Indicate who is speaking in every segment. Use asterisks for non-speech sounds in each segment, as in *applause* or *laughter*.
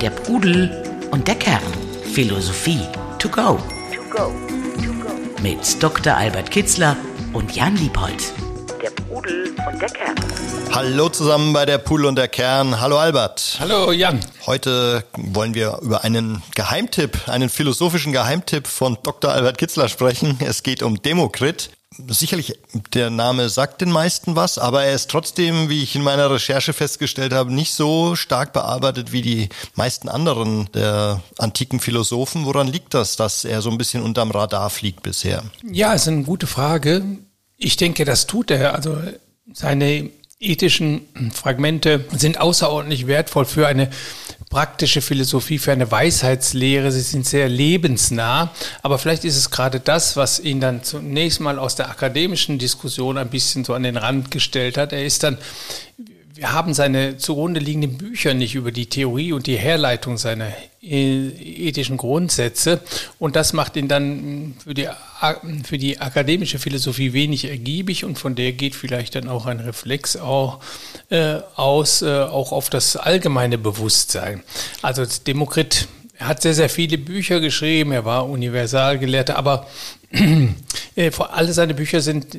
Speaker 1: Der Pudel und der Kern. Philosophie to go. To go. To go. Mit Dr. Albert Kitzler und Jan Liebold. Der Pudel
Speaker 2: und der Kern. Hallo zusammen bei der Pudel und der Kern. Hallo Albert.
Speaker 3: Hallo Jan.
Speaker 2: Heute wollen wir über einen Geheimtipp, einen philosophischen Geheimtipp von Dr. Albert Kitzler sprechen. Es geht um Demokrit sicherlich, der Name sagt den meisten was, aber er ist trotzdem, wie ich in meiner Recherche festgestellt habe, nicht so stark bearbeitet wie die meisten anderen der antiken Philosophen. Woran liegt das, dass er so ein bisschen unterm Radar fliegt bisher?
Speaker 3: Ja, ist eine gute Frage. Ich denke, das tut er. Also seine ethischen Fragmente sind außerordentlich wertvoll für eine praktische Philosophie, für eine Weisheitslehre. Sie sind sehr lebensnah. Aber vielleicht ist es gerade das, was ihn dann zunächst mal aus der akademischen Diskussion ein bisschen so an den Rand gestellt hat. Er ist dann wir haben seine zugrunde liegenden Bücher nicht über die Theorie und die Herleitung seiner äh, ethischen Grundsätze. Und das macht ihn dann für die, für die akademische Philosophie wenig ergiebig und von der geht vielleicht dann auch ein Reflex auch, äh, aus, äh, auch auf das allgemeine Bewusstsein. Also Demokrit hat sehr, sehr viele Bücher geschrieben, er war Universalgelehrter, aber *clears throat* äh, alle seine Bücher sind äh,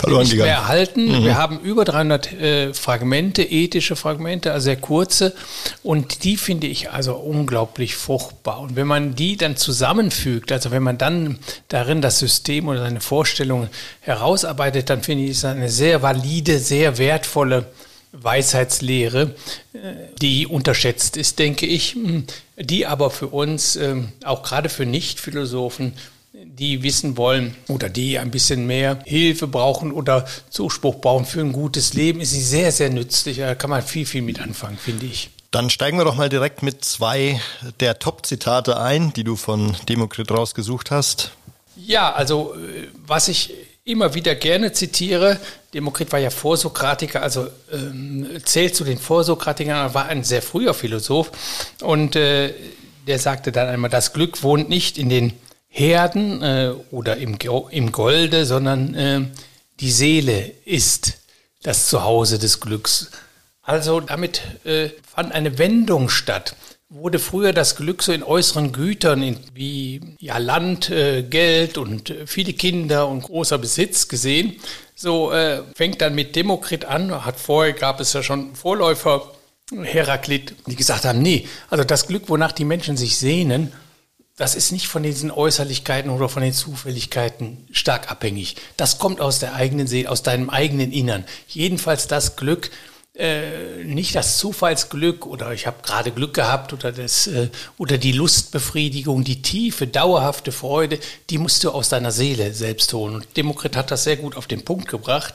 Speaker 2: verloren
Speaker 3: nicht mehr erhalten. Mhm. Wir haben über 300 äh, Fragmente, ethische Fragmente, also sehr kurze. Und die finde ich also unglaublich fruchtbar. Und wenn man die dann zusammenfügt, also wenn man dann darin das System oder seine Vorstellungen herausarbeitet, dann finde ich es eine sehr valide, sehr wertvolle Weisheitslehre, äh, die unterschätzt ist, denke ich, die aber für uns, ähm, auch gerade für Nichtphilosophen, die wissen wollen oder die ein bisschen mehr Hilfe brauchen oder Zuspruch brauchen für ein gutes Leben, ist sie sehr, sehr nützlich. Da kann man viel, viel mit anfangen, finde ich.
Speaker 2: Dann steigen wir doch mal direkt mit zwei der Top-Zitate ein, die du von Demokrit rausgesucht hast.
Speaker 3: Ja, also äh, was ich immer wieder gerne zitiere, Demokrit war ja Vorsokratiker, also ähm, zählt zu den Vorsokratikern, war ein sehr früher Philosoph und äh, der sagte dann einmal, das Glück wohnt nicht in den Herden äh, oder im, im Golde, sondern äh, die Seele ist das Zuhause des Glücks. Also damit äh, fand eine Wendung statt. Wurde früher das Glück so in äußeren Gütern in, wie ja, Land, äh, Geld und äh, viele Kinder und großer Besitz gesehen. So äh, fängt dann mit Demokrit an. Hat vorher gab es ja schon Vorläufer Heraklit, die gesagt haben, nee, also das Glück, wonach die Menschen sich sehnen, das ist nicht von diesen Äußerlichkeiten oder von den Zufälligkeiten stark abhängig. Das kommt aus der eigenen Seele, aus deinem eigenen Innern. Jedenfalls das Glück, äh, nicht das Zufallsglück oder ich habe gerade Glück gehabt oder das äh, oder die Lustbefriedigung, die tiefe, dauerhafte Freude, die musst du aus deiner Seele selbst holen. Und Demokrit hat das sehr gut auf den Punkt gebracht.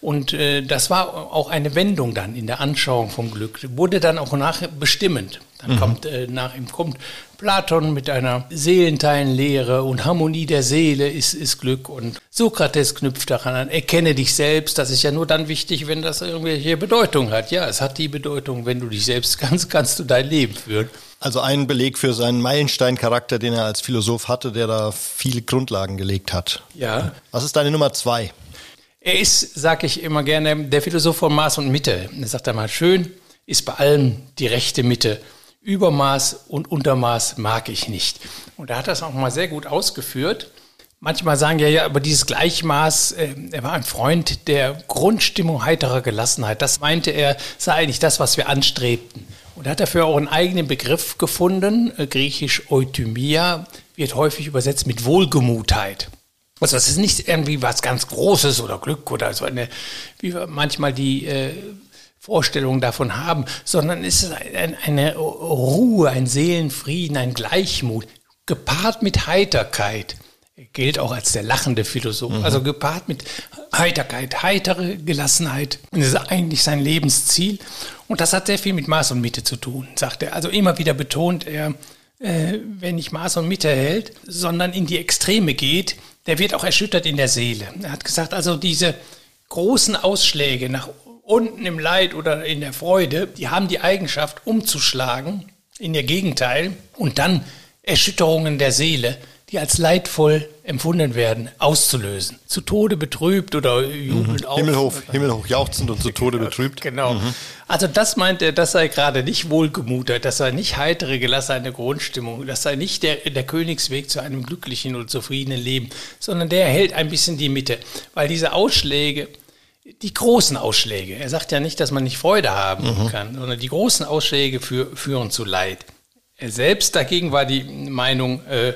Speaker 3: Und äh, das war auch eine Wendung dann in der Anschauung vom Glück. Wurde dann auch nach bestimmend. Dann mhm. kommt äh, nach ihm kommt Platon mit einer Seelenteilenlehre und Harmonie der Seele ist, ist Glück und Sokrates knüpft daran an, erkenne dich selbst. Das ist ja nur dann wichtig, wenn das irgendwelche Bedeutung hat. Ja, es hat die Bedeutung, wenn du dich selbst *laughs* kannst, kannst du dein Leben führen.
Speaker 2: Also ein Beleg für seinen Meilensteincharakter, den er als Philosoph hatte, der da viele Grundlagen gelegt hat.
Speaker 3: Ja.
Speaker 2: Was ist deine Nummer zwei?
Speaker 3: Er ist, sag ich immer gerne, der Philosoph von Maß und Mitte. Er sagt einmal, schön ist bei allem die rechte Mitte. Übermaß und Untermaß mag ich nicht. Und er hat das auch mal sehr gut ausgeführt. Manchmal sagen ja, ja, aber dieses Gleichmaß, äh, er war ein Freund der Grundstimmung heiterer Gelassenheit. Das meinte er, sei eigentlich das, was wir anstrebten. Und er hat dafür auch einen eigenen Begriff gefunden, äh, griechisch Euthymia, wird häufig übersetzt mit Wohlgemutheit. Also das ist nicht irgendwie was ganz Großes oder Glück oder so eine, wie manchmal die äh, Vorstellungen davon haben, sondern es ist eine Ruhe, ein Seelenfrieden, ein Gleichmut, gepaart mit Heiterkeit. Er gilt auch als der lachende Philosoph. Mhm. Also gepaart mit Heiterkeit, heitere Gelassenheit. Das ist eigentlich sein Lebensziel. Und das hat sehr viel mit Maß und Mitte zu tun, sagt er. Also immer wieder betont er, äh, wenn nicht Maß und Mitte hält, sondern in die Extreme geht, der wird auch erschüttert in der Seele. Er hat gesagt, also diese großen Ausschläge nach unten im Leid oder in der Freude, die haben die Eigenschaft umzuschlagen in ihr Gegenteil und dann Erschütterungen der Seele die als leidvoll empfunden werden, auszulösen. Zu Tode betrübt oder jubelnd
Speaker 2: mhm. auf. Himmelhoch, himmelhoch jauchzend und zu Tode betrübt.
Speaker 3: Genau. Mhm. Also das meint er, das sei gerade nicht wohlgemutet, das sei nicht heitere, gelassene Grundstimmung, das sei nicht der, der Königsweg zu einem glücklichen und zufriedenen Leben, sondern der hält ein bisschen die Mitte. Weil diese Ausschläge, die großen Ausschläge, er sagt ja nicht, dass man nicht Freude haben mhm. kann, sondern die großen Ausschläge für, führen zu Leid. Er selbst dagegen war die Meinung, äh,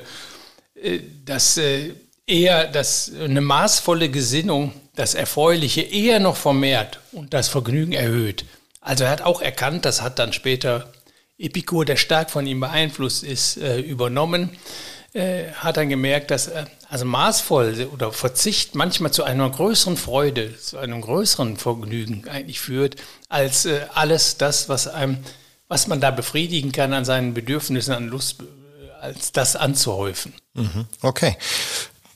Speaker 3: äh, dass äh, eher dass eine maßvolle Gesinnung das Erfreuliche eher noch vermehrt und das Vergnügen erhöht. Also er hat auch erkannt, das hat dann später Epikur, der stark von ihm beeinflusst ist, äh, übernommen, hat dann gemerkt, dass also maßvoll oder Verzicht manchmal zu einer größeren Freude, zu einem größeren Vergnügen eigentlich führt, als alles das, was einem, was man da befriedigen kann an seinen Bedürfnissen, an Lust, als das anzuhäufen.
Speaker 2: Mhm. Okay.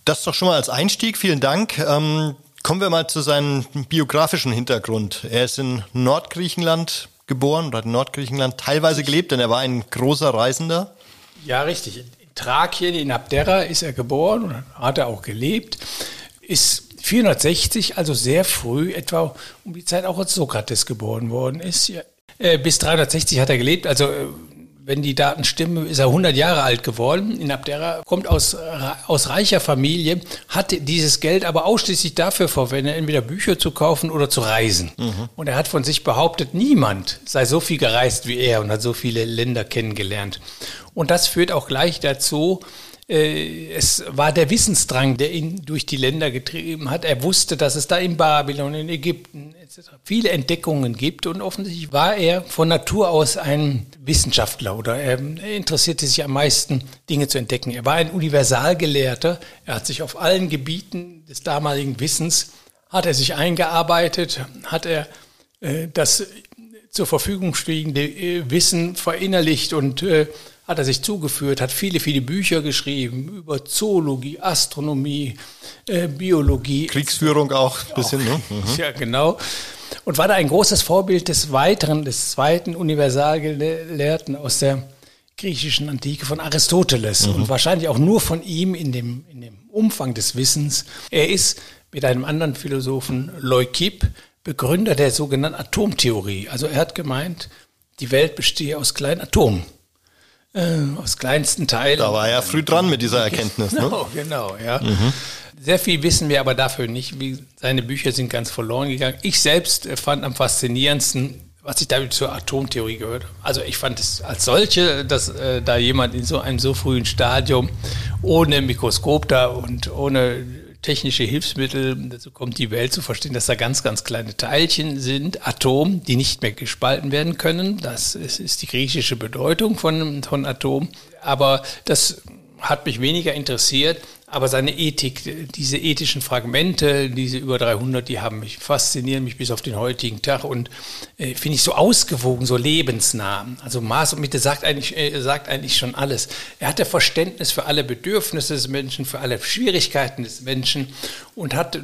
Speaker 2: Das doch schon mal als Einstieg. Vielen Dank. Ähm, kommen wir mal zu seinem biografischen Hintergrund. Er ist in Nordgriechenland geboren oder hat in Nordgriechenland teilweise gelebt, denn er war ein großer Reisender.
Speaker 3: Ja, richtig. Thrakien, in Abdera ist er geboren und hat er auch gelebt. Ist 460, also sehr früh, etwa um die Zeit auch als Sokrates geboren worden ist. Äh, bis 360 hat er gelebt, also äh, wenn die Daten stimmen, ist er 100 Jahre alt geworden. In Abdera kommt aus, aus reicher Familie, hat dieses Geld aber ausschließlich dafür verwendet, entweder Bücher zu kaufen oder zu reisen. Mhm. Und er hat von sich behauptet, niemand sei so viel gereist wie er und hat so viele Länder kennengelernt. Und das führt auch gleich dazu, es war der Wissensdrang, der ihn durch die Länder getrieben hat. Er wusste, dass es da in Babylon, in Ägypten etc. viele Entdeckungen gibt und offensichtlich war er von Natur aus ein Wissenschaftler oder er interessierte sich am meisten, Dinge zu entdecken. Er war ein Universalgelehrter. Er hat sich auf allen Gebieten des damaligen Wissens hat er sich eingearbeitet, hat er äh, das zur Verfügung stehende äh, Wissen verinnerlicht und äh, hat er sich zugeführt, hat viele, viele Bücher geschrieben über Zoologie, Astronomie, äh, Biologie.
Speaker 2: Kriegsführung auch ein bisschen, ne?
Speaker 3: Mhm. Ja, genau. Und war da ein großes Vorbild des weiteren, des zweiten Universalgelehrten aus der griechischen Antike von Aristoteles mhm. und wahrscheinlich auch nur von ihm in dem, in dem Umfang des Wissens. Er ist mit einem anderen Philosophen, Leukip, Begründer der sogenannten Atomtheorie. Also er hat gemeint, die Welt bestehe aus kleinen Atomen äh, aus kleinsten Teilen.
Speaker 2: Da war er früh dran mit dieser *laughs* Erkenntnis.
Speaker 3: Ne? Genau, genau, ja. Mhm. Sehr viel wissen wir aber dafür nicht. Wie, seine Bücher sind ganz verloren gegangen. Ich selbst fand am faszinierendsten, was ich damit zur Atomtheorie gehört Also ich fand es als solche, dass äh, da jemand in so einem so frühen Stadium ohne Mikroskop da und ohne technische Hilfsmittel, dazu kommt die Welt zu verstehen, dass da ganz, ganz kleine Teilchen sind, Atom, die nicht mehr gespalten werden können. Das ist, ist die griechische Bedeutung von, von Atom. Aber das hat mich weniger interessiert. Aber seine Ethik, diese ethischen Fragmente, diese über 300, die haben mich, faszinieren mich bis auf den heutigen Tag und äh, finde ich so ausgewogen, so lebensnah. Also Maß und Mitte sagt eigentlich, äh, sagt eigentlich schon alles. Er hatte Verständnis für alle Bedürfnisse des Menschen, für alle Schwierigkeiten des Menschen und hat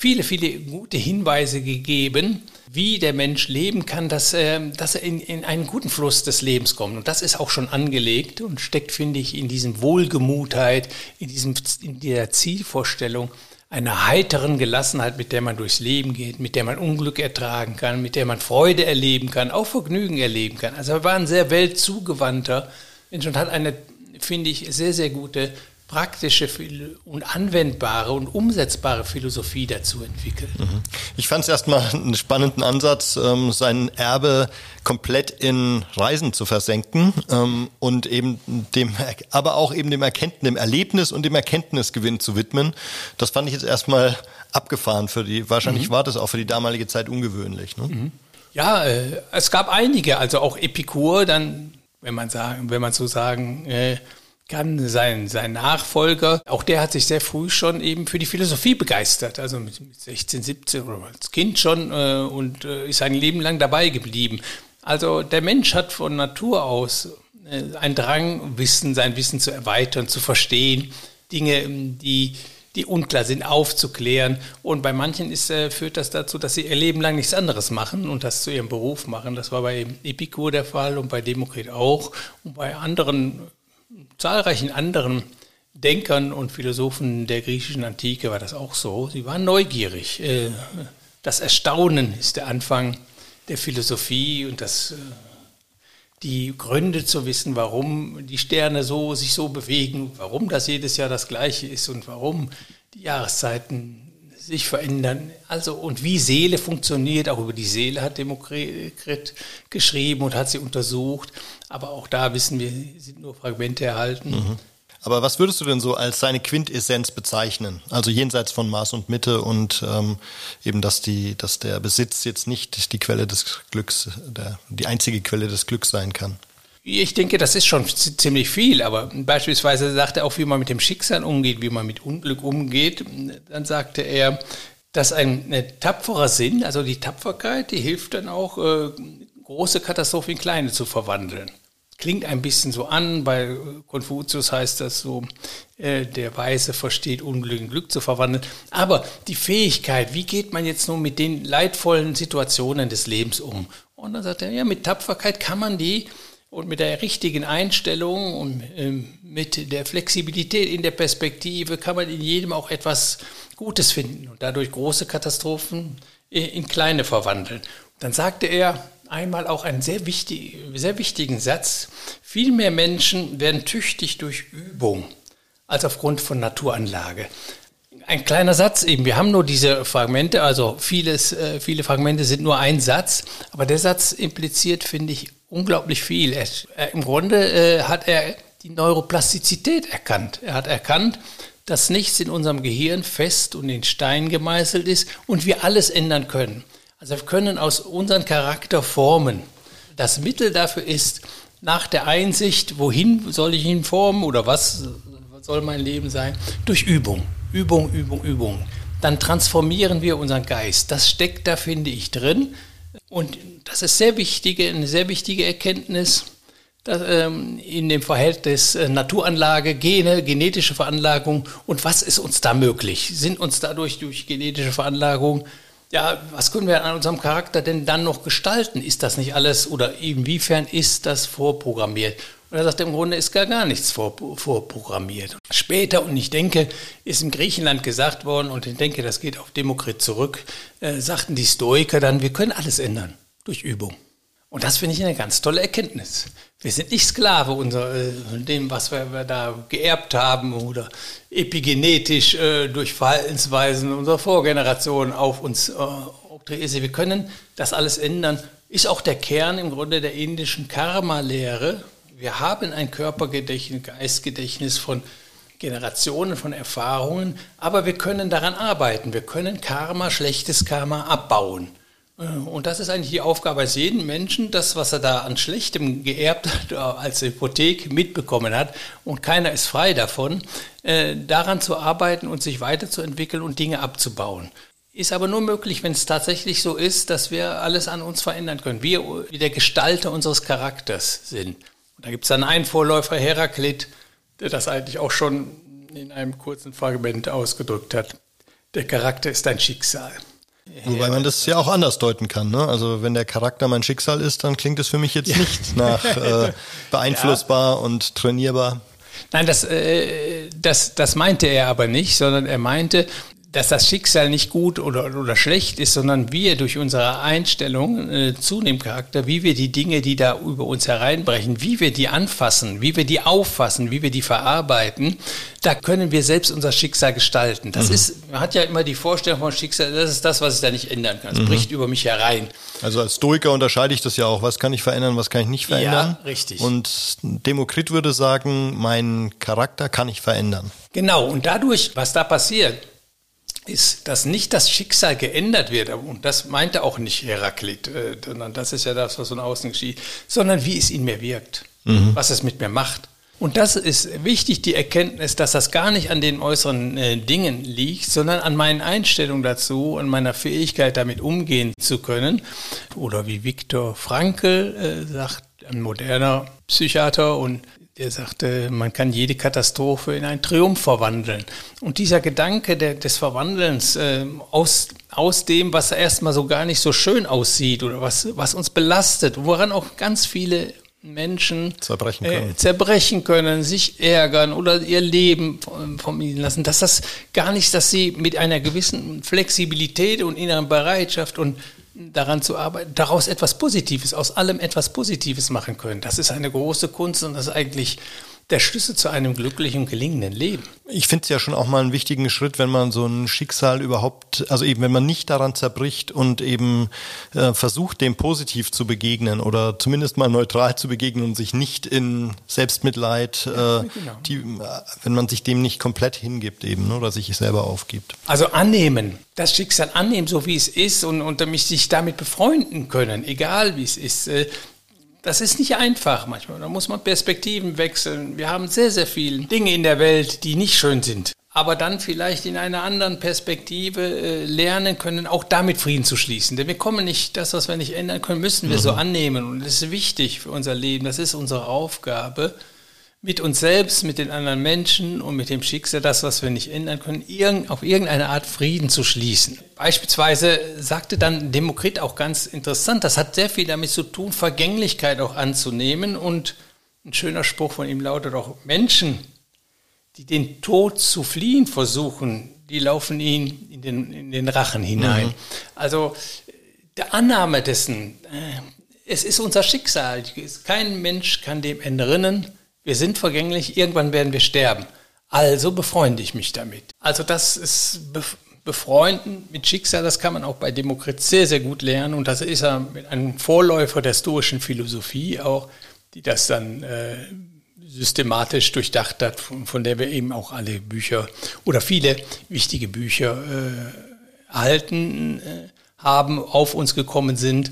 Speaker 3: viele, viele gute Hinweise gegeben, wie der Mensch leben kann, dass, äh, dass er in, in einen guten Fluss des Lebens kommt. Und das ist auch schon angelegt und steckt, finde ich, in diesem Wohlgemutheit, in, diesem, in der Zielvorstellung einer heiteren Gelassenheit, mit der man durchs Leben geht, mit der man Unglück ertragen kann, mit der man Freude erleben kann, auch Vergnügen erleben kann. Also er war ein sehr weltzugewandter Mensch und hat eine, finde ich, sehr, sehr gute praktische und anwendbare und umsetzbare Philosophie dazu entwickelt. Mhm.
Speaker 2: Ich fand es erstmal einen spannenden Ansatz, ähm, sein Erbe komplett in Reisen zu versenken ähm, und eben dem, aber auch eben dem Erkenntnis, dem Erlebnis und dem Erkenntnisgewinn zu widmen. Das fand ich jetzt erstmal abgefahren für die, wahrscheinlich mhm. war das auch für die damalige Zeit ungewöhnlich. Ne? Mhm.
Speaker 3: Ja, äh, es gab einige, also auch Epikur, dann, wenn man sagen, wenn man so sagen, äh, kann, sein, sein Nachfolger, auch der hat sich sehr früh schon eben für die Philosophie begeistert, also mit 16, 17 oder als Kind schon äh, und äh, ist sein Leben lang dabei geblieben. Also der Mensch hat von Natur aus äh, einen Drang, Wissen, sein Wissen zu erweitern, zu verstehen, Dinge, die die unklar sind, aufzuklären. Und bei manchen ist, äh, führt das dazu, dass sie ihr Leben lang nichts anderes machen und das zu ihrem Beruf machen. Das war bei Epikur der Fall und bei Demokrit auch. Und bei anderen zahlreichen anderen Denkern und Philosophen der griechischen Antike war das auch so. Sie waren neugierig. Äh, das Erstaunen ist der Anfang der Philosophie und das, äh, die Gründe zu wissen, warum die Sterne so, sich so bewegen, warum das jedes Jahr das gleiche ist und warum die Jahreszeiten sich verändern. Also und wie Seele funktioniert, auch über die Seele hat Demokrit geschrieben und hat sie untersucht. Aber auch da wissen wir, sind nur Fragmente erhalten. Mhm.
Speaker 2: Aber was würdest du denn so als seine Quintessenz bezeichnen? Also jenseits von Maß und Mitte und ähm, eben, dass die, dass der Besitz jetzt nicht die Quelle des Glücks, der, die einzige Quelle des Glücks sein kann.
Speaker 3: Ich denke, das ist schon ziemlich viel, aber beispielsweise sagt er auch, wie man mit dem Schicksal umgeht, wie man mit Unglück umgeht. Dann sagte er, dass ein, tapferer Sinn, also die Tapferkeit, die hilft dann auch, äh, große Katastrophen in kleine zu verwandeln klingt ein bisschen so an, bei Konfuzius heißt das so, äh, der Weise versteht Unglück in Glück zu verwandeln. Aber die Fähigkeit, wie geht man jetzt nun mit den leidvollen Situationen des Lebens um? Und dann sagt er, ja, mit Tapferkeit kann man die und mit der richtigen Einstellung und ähm, mit der Flexibilität in der Perspektive kann man in jedem auch etwas Gutes finden und dadurch große Katastrophen in kleine verwandeln. Dann sagte er, einmal auch einen sehr, wichtig, sehr wichtigen Satz. Viel mehr Menschen werden tüchtig durch Übung als aufgrund von Naturanlage. Ein kleiner Satz eben. Wir haben nur diese Fragmente, also vieles, äh, viele Fragmente sind nur ein Satz, aber der Satz impliziert, finde ich, unglaublich viel. Er, er, Im Grunde äh, hat er die Neuroplastizität erkannt. Er hat erkannt, dass nichts in unserem Gehirn fest und in Stein gemeißelt ist und wir alles ändern können. Also wir können aus unserem Charakter formen. Das Mittel dafür ist, nach der Einsicht, wohin soll ich ihn formen oder was soll mein Leben sein, durch Übung, Übung, Übung, Übung. Dann transformieren wir unseren Geist. Das steckt da, finde ich, drin. Und das ist sehr wichtige, eine sehr wichtige Erkenntnis dass, ähm, in dem Verhältnis äh, Naturanlage, Gene, genetische Veranlagung und was ist uns da möglich? Sind uns dadurch durch genetische Veranlagung ja, was können wir an unserem Charakter denn dann noch gestalten? Ist das nicht alles oder inwiefern ist das vorprogrammiert? Und er sagt, im Grunde ist gar, gar nichts vor, vorprogrammiert. Später, und ich denke, ist in Griechenland gesagt worden, und ich denke, das geht auf Demokrit zurück, äh, sagten die Stoiker dann, wir können alles ändern durch Übung. Und das finde ich eine ganz tolle Erkenntnis. Wir sind nicht Sklave unser, äh, dem, was wir, wir, da geerbt haben oder epigenetisch äh, durch Verhaltensweisen unserer Vorgeneration auf uns äh, Wir können das alles ändern. Ist auch der Kern im Grunde der indischen Karma-Lehre. Wir haben ein Körpergedächtnis, Geistgedächtnis von Generationen von Erfahrungen, aber wir können daran arbeiten. Wir können Karma, schlechtes Karma abbauen. Äh, und das ist eigentlich die Aufgabe eines jeden Menschen, das, was er da an Schlechtem geerbt hat, äh, als Hypothek mitbekommen hat, und keiner ist frei davon, äh, daran zu arbeiten und sich weiterzuentwickeln und Dinge abzubauen. Ist aber nur möglich, wenn es tatsächlich so ist, dass wir alles an uns verändern können. Wir, wie der Gestalter unseres Charakters sind. Da gibt es dann einen Vorläufer, Heraklit, der das eigentlich auch schon in einem kurzen Fragment ausgedrückt hat. Der Charakter ist ein Schicksal.
Speaker 2: Wobei man das ja auch anders deuten kann. Ne? Also wenn der Charakter mein Schicksal ist, dann klingt es für mich jetzt ja. nicht nach äh, *laughs* beeinflussbar ja. und trainierbar.
Speaker 3: Nein, das, äh, das, das meinte er aber nicht, sondern er meinte, dass das Schicksal nicht gut oder, oder schlecht ist, sondern wir durch unsere Einstellung äh, zu dem Charakter, wie wir die Dinge, die da über uns hereinbrechen, wie wir die anfassen, wie wir die auffassen, wie wir die verarbeiten, da können wir selbst unser Schicksal gestalten. Das mhm. ist, man hat ja immer die Vorstellung von Schicksal, das ist das, was ich da nicht ändern kann. Es mhm. bricht über mich herein.
Speaker 2: Also als Stoiker unterscheide ich das ja auch. Was kann ich verändern, was kann ich nicht verändern?
Speaker 3: Ja, richtig.
Speaker 2: Und Demokrit würde sagen, mein Charakter kann ich verändern.
Speaker 3: Genau. Und dadurch, was da passiert, ist, dass nicht das Schicksal geändert wird, und das meinte auch nicht Heraklit, äh, sondern das ist ja das, was von außen geschieht, sondern wie es in mir wirkt, mhm. was es mit mir macht. Und das ist wichtig, die Erkenntnis, dass das gar nicht an den äußeren äh, Dingen liegt, sondern an meinen Einstellungen dazu, an meiner Fähigkeit, damit umgehen zu können. Oder wie Viktor Frankl äh, sagt, ein moderner Psychiater und der sagte, man kann jede Katastrophe in einen Triumph verwandeln. Und dieser Gedanke der, des Verwandelns äh, aus, aus dem, was erstmal so gar nicht so schön aussieht oder was, was uns belastet, woran auch ganz viele Menschen
Speaker 2: zerbrechen können.
Speaker 3: Äh, zerbrechen können, sich ärgern oder ihr Leben von ihnen lassen, dass das gar nicht, dass sie mit einer gewissen Flexibilität und inneren Bereitschaft und daran zu arbeiten, daraus etwas Positives, aus allem etwas Positives machen können. Das ist eine große Kunst und das ist eigentlich der Schlüssel zu einem glücklichen, gelingenden Leben.
Speaker 2: Ich finde es ja schon auch mal einen wichtigen Schritt, wenn man so ein Schicksal überhaupt, also eben wenn man nicht daran zerbricht und eben äh, versucht, dem positiv zu begegnen oder zumindest mal neutral zu begegnen und sich nicht in Selbstmitleid, äh, ja, genau. die, wenn man sich dem nicht komplett hingibt eben ne, oder sich selber aufgibt.
Speaker 3: Also annehmen, das Schicksal annehmen, so wie es ist und, und mich sich damit befreunden können, egal wie es ist. Äh, das ist nicht einfach manchmal. Da muss man Perspektiven wechseln. Wir haben sehr, sehr viele Dinge in der Welt, die nicht schön sind. Aber dann vielleicht in einer anderen Perspektive äh, lernen können, auch damit Frieden zu schließen. Denn wir kommen nicht, das, was wir nicht ändern können, müssen wir mhm. so annehmen. Und das ist wichtig für unser Leben. Das ist unsere Aufgabe mit uns selbst, mit den anderen Menschen und mit dem Schicksal, das, was wir nicht ändern können, irgend, auf irgendeine Art Frieden zu schließen. Beispielsweise sagte dann Demokrit auch ganz interessant, das hat sehr viel damit zu tun, Vergänglichkeit auch anzunehmen und ein schöner Spruch von ihm lautet auch, Menschen, die den Tod zu fliehen versuchen, die laufen ihn in den, in den Rachen hinein. Mhm. Also der Annahme dessen, äh, es ist unser Schicksal, kein Mensch kann dem entrinnen, wir sind vergänglich, irgendwann werden wir sterben. Also befreunde ich mich damit. Also das ist Befreunden mit Schicksal, das kann man auch bei Demokrit sehr, sehr gut lernen. Und das ist ja ein Vorläufer der stoischen Philosophie auch, die das dann äh, systematisch durchdacht hat, von, von, der wir eben auch alle Bücher oder viele wichtige Bücher äh, erhalten. Äh, haben, auf uns gekommen sind.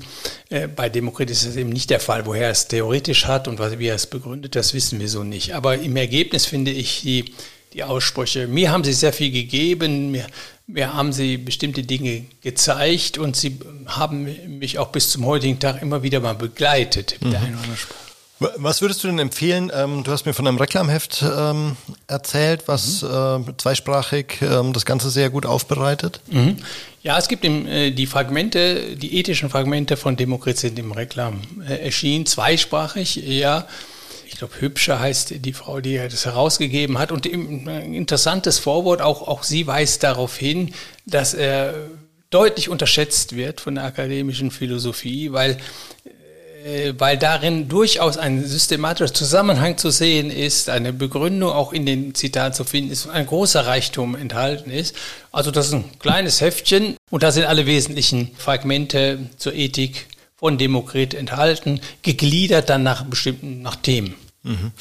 Speaker 3: Äh, bei Demokrit ist das eben nicht der Fall. Woher er es theoretisch hat und wie er es begründet, das wissen wir so nicht. Aber im Ergebnis finde ich die, die Aussprüche, mir haben sie sehr viel gegeben, mir, mir haben sie bestimmte Dinge gezeigt und sie haben mich auch bis zum heutigen Tag immer wieder mal begleitet mit mhm. der einen oder anderen Spruch.
Speaker 2: Was würdest du denn empfehlen? Ähm, du hast mir von einem Reklamheft ähm, erzählt, was mhm. äh, zweisprachig ähm, das Ganze sehr gut aufbereitet.
Speaker 3: Mhm. Ja, es gibt im, äh, die Fragmente, die ethischen Fragmente von Demokrit sind im Reklam äh, erschienen, zweisprachig, ja. Ich glaube, Hübscher heißt die Frau, die das herausgegeben hat. Und ein interessantes Vorwort, auch, auch sie weist darauf hin, dass er deutlich unterschätzt wird von der akademischen Philosophie, weil äh, weil darin durchaus ein systematischer Zusammenhang zu sehen ist, eine Begründung auch in den Zitaten zu finden ist, ein großer Reichtum enthalten ist. Also das ist ein kleines Heftchen und da sind alle wesentlichen Fragmente zur Ethik von Demokrit enthalten, gegliedert dann nach bestimmten, nach Themen. Mhm.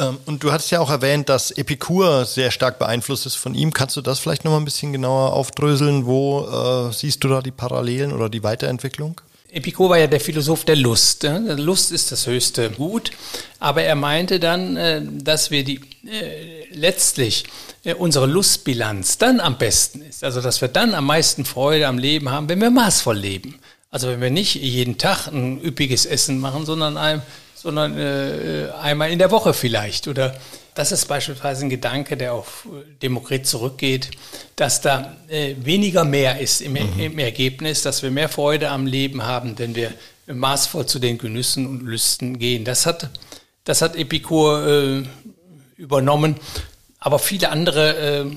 Speaker 2: Ähm, und du hattest ja auch erwähnt, dass Epikur sehr stark beeinflusst ist von ihm. Kannst du das vielleicht nochmal ein bisschen genauer aufdröseln? Wo äh, siehst du da die Parallelen oder die Weiterentwicklung?
Speaker 3: Epikur war ja der Philosoph der Lust. Lust ist das höchste Gut, aber er meinte dann, äh, dass wir die äh, letztlich äh, unsere Lustbilanz dann am besten ist. Also dass wir dann am meisten Freude am Leben haben, wenn wir maßvoll leben. Also wenn wir nicht jeden Tag ein üppiges Essen machen, sondern, ein, sondern äh, einmal in der Woche vielleicht oder das ist beispielsweise ein Gedanke, der auf Demokrit zurückgeht, dass da äh, weniger mehr ist im, mhm. im, Ergebnis, dass wir mehr Freude am Leben haben, wenn wir maßvoll zu den Genüssen und Lüsten gehen. Das hat, das hat Epikur äh, übernommen, aber viele andere, äh,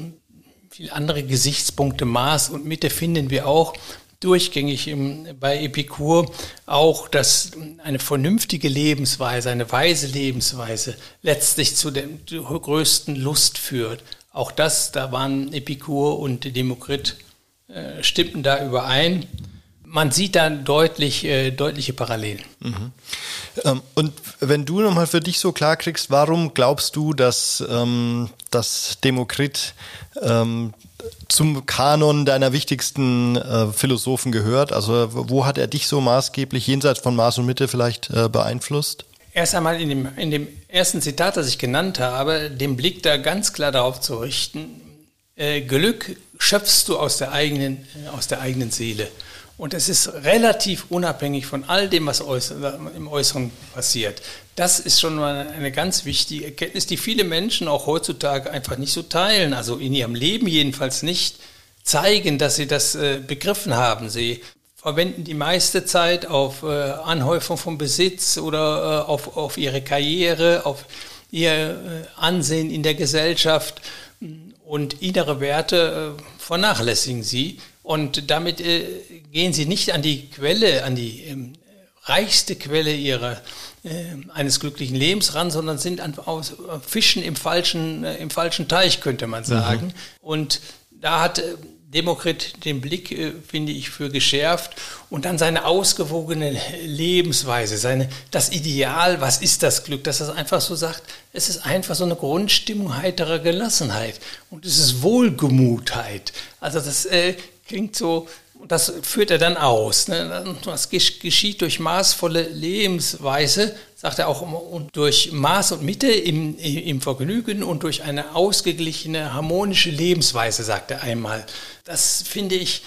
Speaker 3: viele andere Gesichtspunkte, Maß und Mitte finden wir auch durchgängig im, bei Epikur auch, dass eine vernünftige Lebensweise, eine weise Lebensweise letztlich zu der größten Lust führt. Auch das, da waren Epikur und Demokrit äh, stimmten da überein. Man sieht da deutlich, äh, deutliche Parallelen.
Speaker 2: Mhm. Ähm, und wenn du nochmal für dich so klar kriegst, warum glaubst du, dass ähm, das Demokrit ähm, zum Kanon deiner wichtigsten äh, Philosophen gehört? Also wo hat er dich so maßgeblich jenseits von Maß und Mitte vielleicht äh, beeinflusst?
Speaker 3: Erst einmal in dem, in dem ersten Zitat, das ich genannt habe, den Blick da ganz klar darauf zu richten, äh, Glück schöpfst du aus der eigenen, aus der eigenen Seele. Und es ist relativ unabhängig von all dem, was im Äußeren passiert. Das ist schon mal eine ganz wichtige Erkenntnis, die viele Menschen auch heutzutage einfach nicht so teilen, also in ihrem Leben jedenfalls nicht zeigen, dass sie das äh, begriffen haben. Sie verwenden die meiste Zeit auf äh, Anhäufung von Besitz oder äh, auf, auf ihre Karriere, auf ihr Ansehen in der Gesellschaft und innere Werte vernachlässigen sie. Und damit äh, gehen sie nicht an die Quelle, an die ähm, reichste Quelle ihrer, eines glücklichen Lebens ran, sondern sind an, aus, Fischen im falschen, im falschen Teich, könnte man sagen. Mhm. Und da hat Demokrit den Blick, äh, finde ich, für geschärft und dann seine ausgewogene Lebensweise, seine, das Ideal, was ist das Glück, dass er einfach so sagt, es ist einfach so eine Grundstimmung heiterer Gelassenheit und es ist Wohlgemutheit. Also das äh, klingt so, das führt er dann aus. Ne? Das geschieht durch maßvolle Lebensweise, sagt er auch, und durch Maß und Mitte im, im Vergnügen und durch eine ausgeglichene, harmonische Lebensweise, sagt er einmal. Das finde ich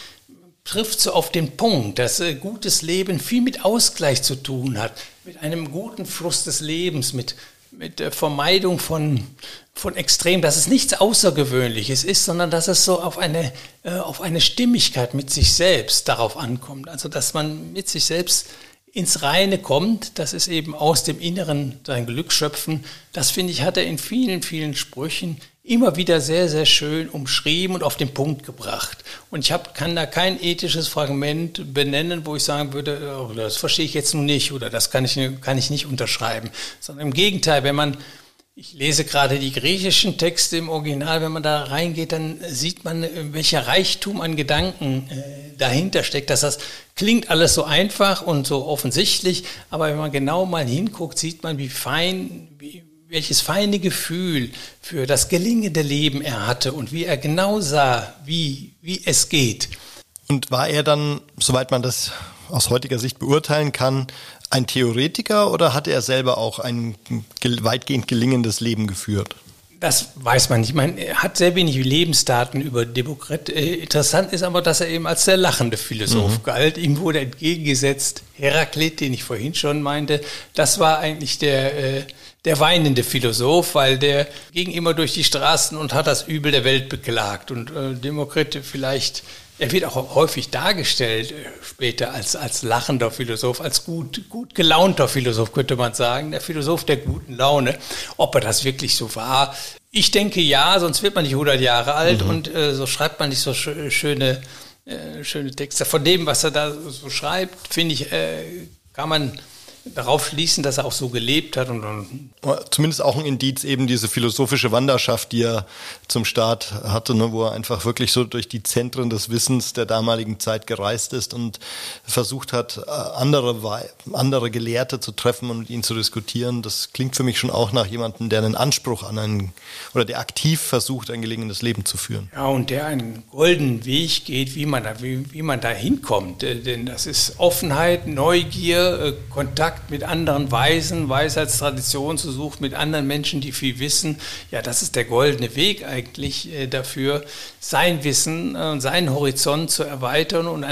Speaker 3: trifft so auf den Punkt, dass äh, gutes Leben viel mit Ausgleich zu tun hat, mit einem guten Fluss des Lebens, mit, mit der Vermeidung von, von Extrem, dass es nichts Außergewöhnliches ist, sondern dass es so auf eine, äh, auf eine Stimmigkeit mit sich selbst darauf ankommt. Also dass man mit sich selbst ins Reine kommt, das ist eben aus dem Inneren sein Glück schöpfen. Das finde ich, hat er in vielen, vielen Sprüchen immer wieder sehr, sehr schön umschrieben und auf den Punkt gebracht. Und ich hab, kann da kein ethisches Fragment benennen, wo ich sagen würde, oh, das verstehe ich jetzt nun nicht oder das kann ich, kann ich nicht unterschreiben. Sondern im Gegenteil, wenn man ich lese gerade die griechischen Texte im Original. Wenn man da reingeht, dann sieht man, welcher Reichtum an Gedanken äh, dahinter steckt. Dass das klingt alles so einfach und so offensichtlich, aber wenn man genau mal hinguckt, sieht man, wie fein, wie, welches feine Gefühl für das gelingende Leben er hatte und wie er genau sah, wie, wie es geht.
Speaker 2: Und war er dann, soweit man das aus heutiger Sicht beurteilen kann, ein Theoretiker oder hat er selber auch ein weitgehend gelingendes Leben geführt?
Speaker 3: Das weiß man nicht. Man hat sehr wenig Lebensdaten über Demokrit. Äh, interessant ist aber, dass er eben als der lachende Philosoph mhm. galt. Ihm wurde entgegengesetzt Heraklit, den ich vorhin schon meinte. Das war eigentlich der, äh, der weinende Philosoph, weil der ging immer durch die Straßen und hat das Übel der Welt beklagt. Und äh, Demokrit vielleicht er wird auch häufig dargestellt äh, später als, als lachender Philosoph, als gut, gut gelaunter Philosoph, könnte man sagen. Der Philosoph der guten Laune. Ob er das wirklich so war? Ich denke ja, sonst wird man nicht 100 Jahre alt mhm. und äh, so schreibt man nicht so sch schöne, äh, schöne Texte. Von dem, was er da so schreibt, finde ich, äh, kann man darauf schließen, dass er auch so gelebt hat. Und, und
Speaker 2: Zumindest auch ein Indiz, eben diese philosophische Wanderschaft, die er zum Start hatte, ne, wo er einfach wirklich so durch die Zentren des Wissens der damaligen Zeit gereist ist und versucht hat, äh, andere, andere Gelehrte zu treffen und mit ihnen zu diskutieren. Das klingt für mich schon auch nach jemandem, der einen Anspruch an einen, oder der aktiv versucht, ein gelingendes Leben zu führen.
Speaker 3: Ja, und der einen goldenen Weg geht, wie man da, wie, wie man da hinkommt. Äh, denn das ist Offenheit, Neugier, äh, Kontakt Kontakt mit anderen Weisen, Weisheitstraditionen zu suchen, mit anderen Menschen, die viel wissen. Ja, das ist der goldene Weg eigentlich äh, dafür, sein Wissen äh, und seinen Horizont zu erweitern. Und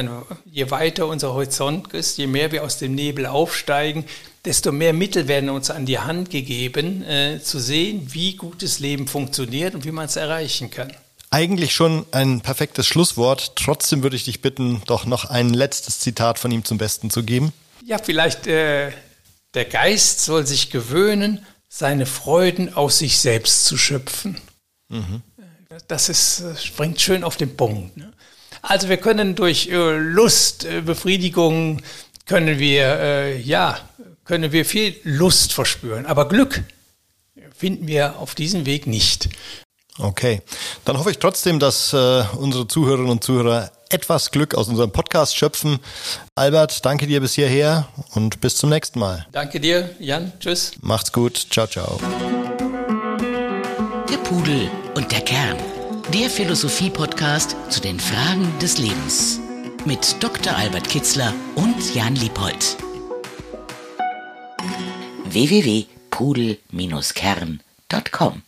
Speaker 3: je weiter unser Horizont ist, je mehr wir aus dem Nebel aufsteigen, desto mehr Mittel werden uns an die Hand gegeben, äh, zu sehen, wie gutes Leben funktioniert und wie man es erreichen kann.
Speaker 2: Eigentlich schon ein perfektes Schlusswort. Trotzdem würde ich dich bitten, doch noch ein letztes Zitat von ihm zum Besten zu geben.
Speaker 3: Ja, vielleicht äh, der Geist soll sich gewöhnen, seine Freuden aus sich selbst zu schöpfen. Mhm. Das ist, äh, springt schön auf den Punkt. Ne? Also wir können durch äh, Lust, äh, Befriedigung, können wir, äh, ja, können wir viel Lust verspüren. Aber Glück finden wir auf diesem Weg nicht.
Speaker 2: Okay, dann hoffe ich trotzdem, dass äh, unsere Zuhörerinnen und Zuhörer etwas Glück aus unserem Podcast schöpfen. Albert, danke dir bis hierher und bis zum nächsten Mal.
Speaker 3: Danke dir, Jan. Tschüss.
Speaker 2: Macht's gut. Ciao, ciao.
Speaker 1: Der Pudel und der Kern. Der Philosophie-Podcast zu den Fragen des Lebens. Mit Dr. Albert Kitzler und Jan Liebold. www.pudel-kern.com